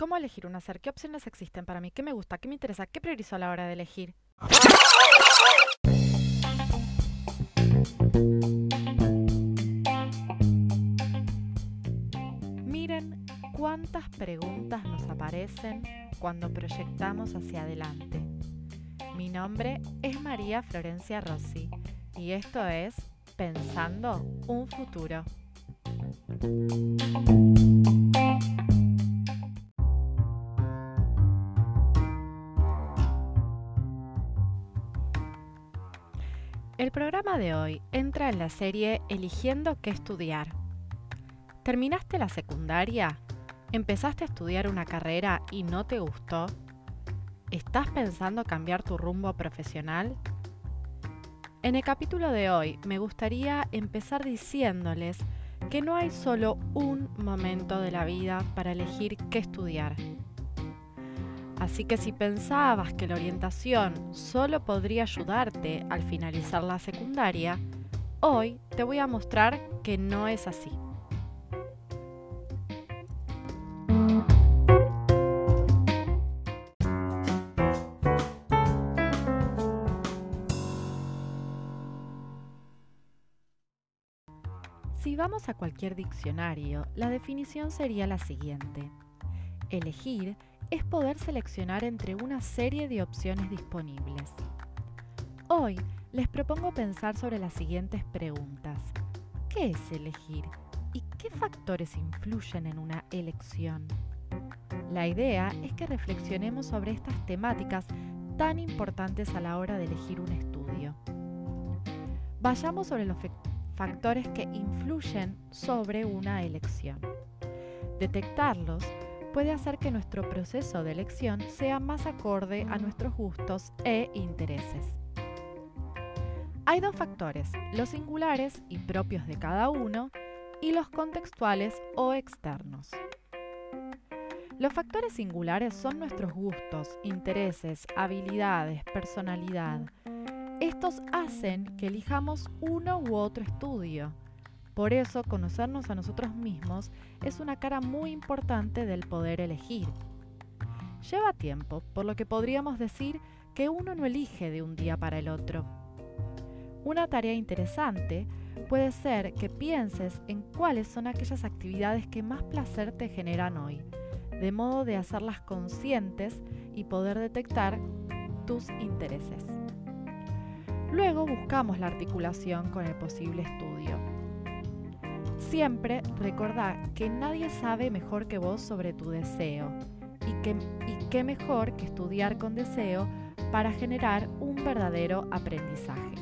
¿Cómo elegir un hacer? ¿Qué opciones existen para mí? ¿Qué me gusta? ¿Qué me interesa? ¿Qué priorizo a la hora de elegir? Miren cuántas preguntas nos aparecen cuando proyectamos hacia adelante. Mi nombre es María Florencia Rossi y esto es Pensando un futuro. De hoy entra en la serie Eligiendo qué estudiar. ¿Terminaste la secundaria? ¿Empezaste a estudiar una carrera y no te gustó? ¿Estás pensando cambiar tu rumbo profesional? En el capítulo de hoy me gustaría empezar diciéndoles que no hay solo un momento de la vida para elegir qué estudiar. Así que si pensabas que la orientación solo podría ayudarte al finalizar la secundaria, hoy te voy a mostrar que no es así. Si vamos a cualquier diccionario, la definición sería la siguiente. Elegir es poder seleccionar entre una serie de opciones disponibles. Hoy les propongo pensar sobre las siguientes preguntas. ¿Qué es elegir? ¿Y qué factores influyen en una elección? La idea es que reflexionemos sobre estas temáticas tan importantes a la hora de elegir un estudio. Vayamos sobre los factores que influyen sobre una elección. Detectarlos puede hacer que nuestro proceso de elección sea más acorde a nuestros gustos e intereses. Hay dos factores, los singulares y propios de cada uno y los contextuales o externos. Los factores singulares son nuestros gustos, intereses, habilidades, personalidad, estos hacen que elijamos uno u otro estudio. Por eso, conocernos a nosotros mismos es una cara muy importante del poder elegir. Lleva tiempo, por lo que podríamos decir que uno no elige de un día para el otro. Una tarea interesante puede ser que pienses en cuáles son aquellas actividades que más placer te generan hoy, de modo de hacerlas conscientes y poder detectar tus intereses. Luego buscamos la articulación con el posible estudio. Siempre recordá que nadie sabe mejor que vos sobre tu deseo y, que, y qué mejor que estudiar con deseo para generar un verdadero aprendizaje.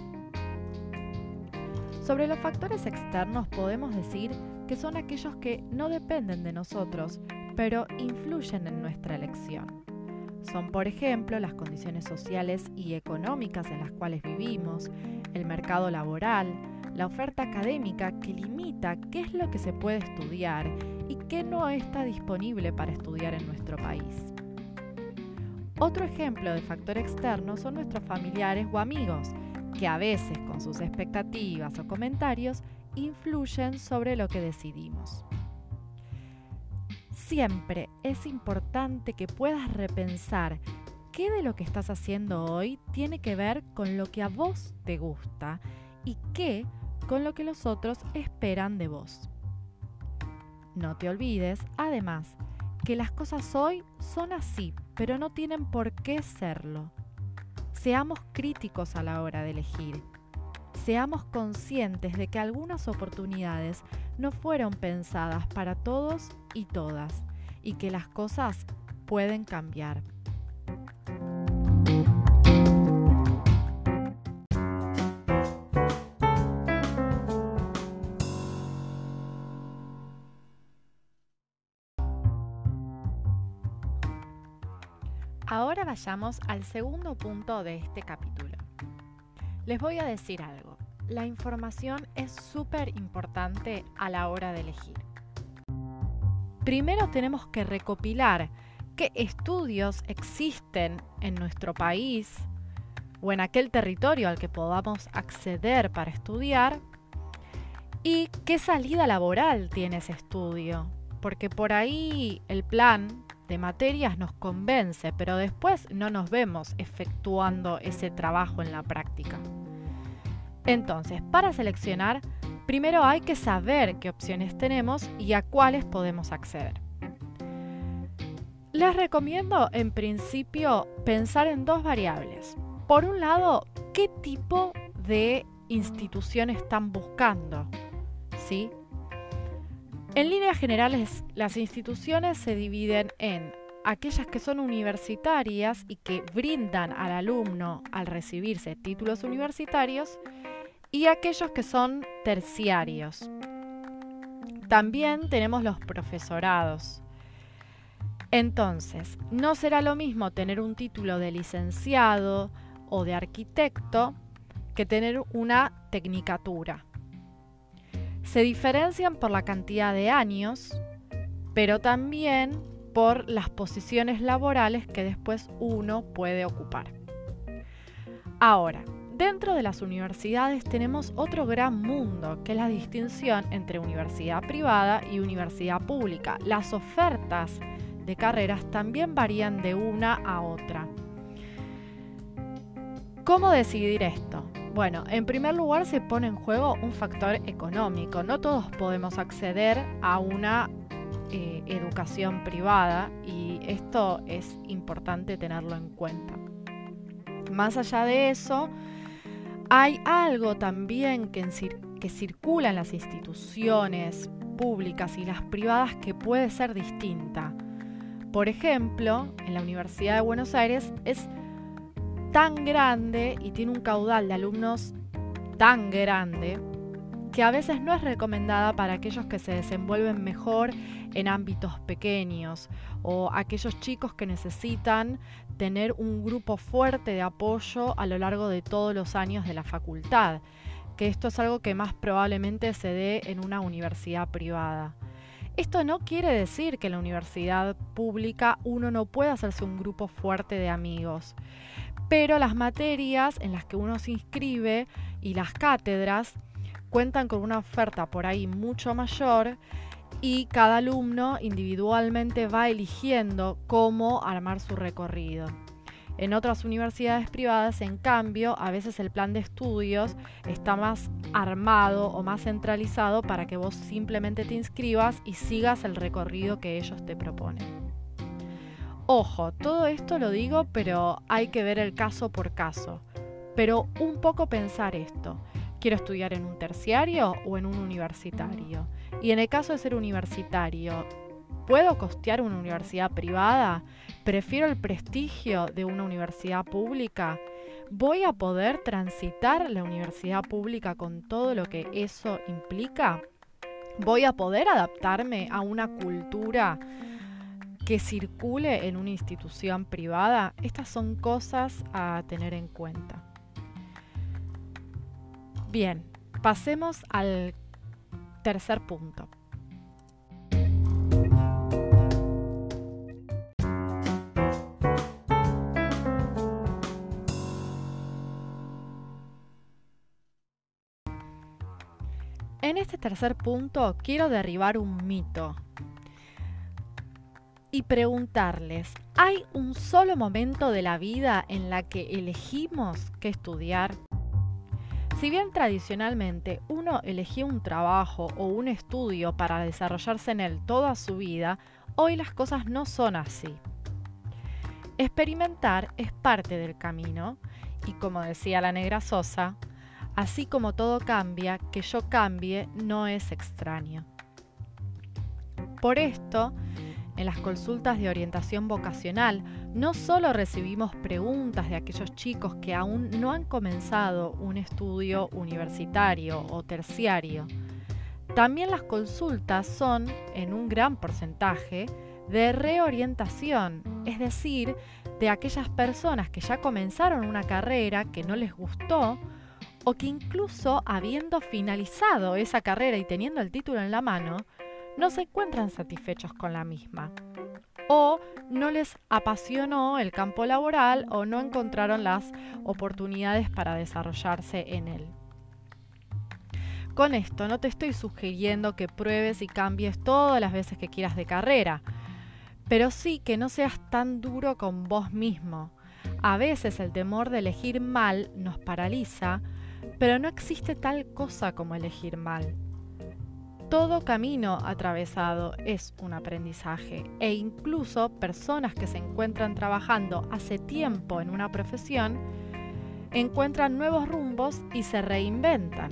Sobre los factores externos podemos decir que son aquellos que no dependen de nosotros, pero influyen en nuestra elección. Son, por ejemplo, las condiciones sociales y económicas en las cuales vivimos, el mercado laboral, la oferta académica que limita qué es lo que se puede estudiar y qué no está disponible para estudiar en nuestro país. Otro ejemplo de factor externo son nuestros familiares o amigos, que a veces con sus expectativas o comentarios influyen sobre lo que decidimos siempre es importante que puedas repensar qué de lo que estás haciendo hoy tiene que ver con lo que a vos te gusta y qué con lo que los otros esperan de vos. No te olvides, además, que las cosas hoy son así, pero no tienen por qué serlo. Seamos críticos a la hora de elegir. Seamos conscientes de que algunas oportunidades no fueron pensadas para todos y todas y que las cosas pueden cambiar. Vayamos al segundo punto de este capítulo. Les voy a decir algo. La información es súper importante a la hora de elegir primero tenemos que recopilar qué estudios existen en nuestro país o en aquel territorio al que podamos acceder para estudiar y qué salida laboral tiene ese estudio, porque por ahí el plan de materias nos convence, pero después no nos vemos efectuando ese trabajo en la práctica. Entonces, para seleccionar, primero hay que saber qué opciones tenemos y a cuáles podemos acceder. Les recomiendo en principio pensar en dos variables. Por un lado, qué tipo de institución están buscando. ¿Sí? En líneas generales, las instituciones se dividen en aquellas que son universitarias y que brindan al alumno al recibirse títulos universitarios y aquellos que son terciarios. También tenemos los profesorados. Entonces, no será lo mismo tener un título de licenciado o de arquitecto que tener una tecnicatura. Se diferencian por la cantidad de años, pero también por las posiciones laborales que después uno puede ocupar. Ahora, dentro de las universidades tenemos otro gran mundo, que es la distinción entre universidad privada y universidad pública. Las ofertas de carreras también varían de una a otra. ¿Cómo decidir esto? Bueno, en primer lugar se pone en juego un factor económico. No todos podemos acceder a una eh, educación privada y esto es importante tenerlo en cuenta. Más allá de eso, hay algo también que, que circula en las instituciones públicas y las privadas que puede ser distinta. Por ejemplo, en la Universidad de Buenos Aires es tan grande y tiene un caudal de alumnos tan grande que a veces no es recomendada para aquellos que se desenvuelven mejor en ámbitos pequeños o aquellos chicos que necesitan tener un grupo fuerte de apoyo a lo largo de todos los años de la facultad, que esto es algo que más probablemente se dé en una universidad privada. Esto no quiere decir que en la universidad pública uno no pueda hacerse un grupo fuerte de amigos pero las materias en las que uno se inscribe y las cátedras cuentan con una oferta por ahí mucho mayor y cada alumno individualmente va eligiendo cómo armar su recorrido. En otras universidades privadas, en cambio, a veces el plan de estudios está más armado o más centralizado para que vos simplemente te inscribas y sigas el recorrido que ellos te proponen. Ojo, todo esto lo digo, pero hay que ver el caso por caso. Pero un poco pensar esto. ¿Quiero estudiar en un terciario o en un universitario? Y en el caso de ser universitario, ¿puedo costear una universidad privada? ¿Prefiero el prestigio de una universidad pública? ¿Voy a poder transitar la universidad pública con todo lo que eso implica? ¿Voy a poder adaptarme a una cultura que circule en una institución privada, estas son cosas a tener en cuenta. Bien, pasemos al tercer punto. En este tercer punto quiero derribar un mito y preguntarles, ¿hay un solo momento de la vida en la que elegimos qué estudiar? Si bien tradicionalmente uno elegía un trabajo o un estudio para desarrollarse en él toda su vida, hoy las cosas no son así. Experimentar es parte del camino y como decía la negra Sosa, así como todo cambia, que yo cambie no es extraño. Por esto, en las consultas de orientación vocacional no solo recibimos preguntas de aquellos chicos que aún no han comenzado un estudio universitario o terciario, también las consultas son, en un gran porcentaje, de reorientación, es decir, de aquellas personas que ya comenzaron una carrera que no les gustó o que incluso habiendo finalizado esa carrera y teniendo el título en la mano, no se encuentran satisfechos con la misma. O no les apasionó el campo laboral o no encontraron las oportunidades para desarrollarse en él. Con esto no te estoy sugiriendo que pruebes y cambies todas las veces que quieras de carrera, pero sí que no seas tan duro con vos mismo. A veces el temor de elegir mal nos paraliza, pero no existe tal cosa como elegir mal. Todo camino atravesado es un aprendizaje e incluso personas que se encuentran trabajando hace tiempo en una profesión encuentran nuevos rumbos y se reinventan.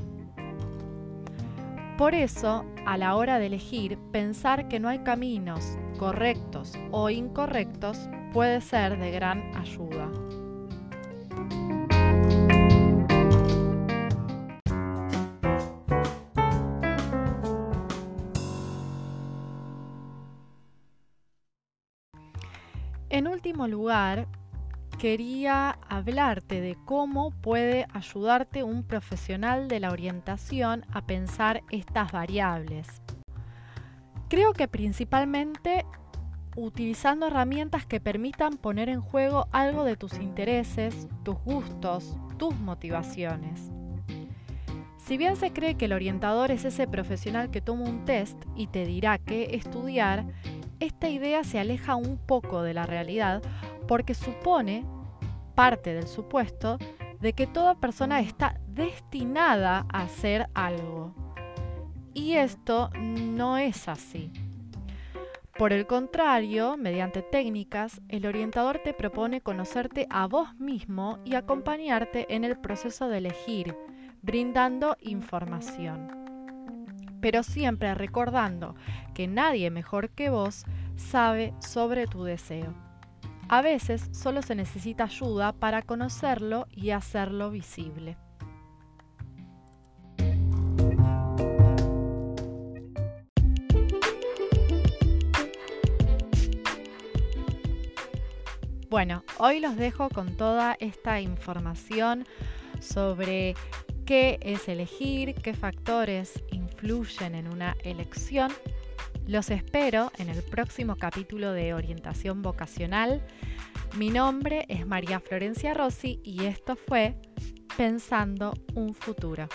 Por eso, a la hora de elegir, pensar que no hay caminos correctos o incorrectos puede ser de gran ayuda. Lugar, quería hablarte de cómo puede ayudarte un profesional de la orientación a pensar estas variables. Creo que principalmente utilizando herramientas que permitan poner en juego algo de tus intereses, tus gustos, tus motivaciones. Si bien se cree que el orientador es ese profesional que toma un test y te dirá qué estudiar, esta idea se aleja un poco de la realidad porque supone parte del supuesto de que toda persona está destinada a hacer algo. Y esto no es así. Por el contrario, mediante técnicas, el orientador te propone conocerte a vos mismo y acompañarte en el proceso de elegir, brindando información. Pero siempre recordando que nadie mejor que vos sabe sobre tu deseo. A veces solo se necesita ayuda para conocerlo y hacerlo visible. Bueno, hoy los dejo con toda esta información sobre qué es elegir, qué factores influyen en una elección. Los espero en el próximo capítulo de Orientación Vocacional. Mi nombre es María Florencia Rossi y esto fue Pensando un futuro.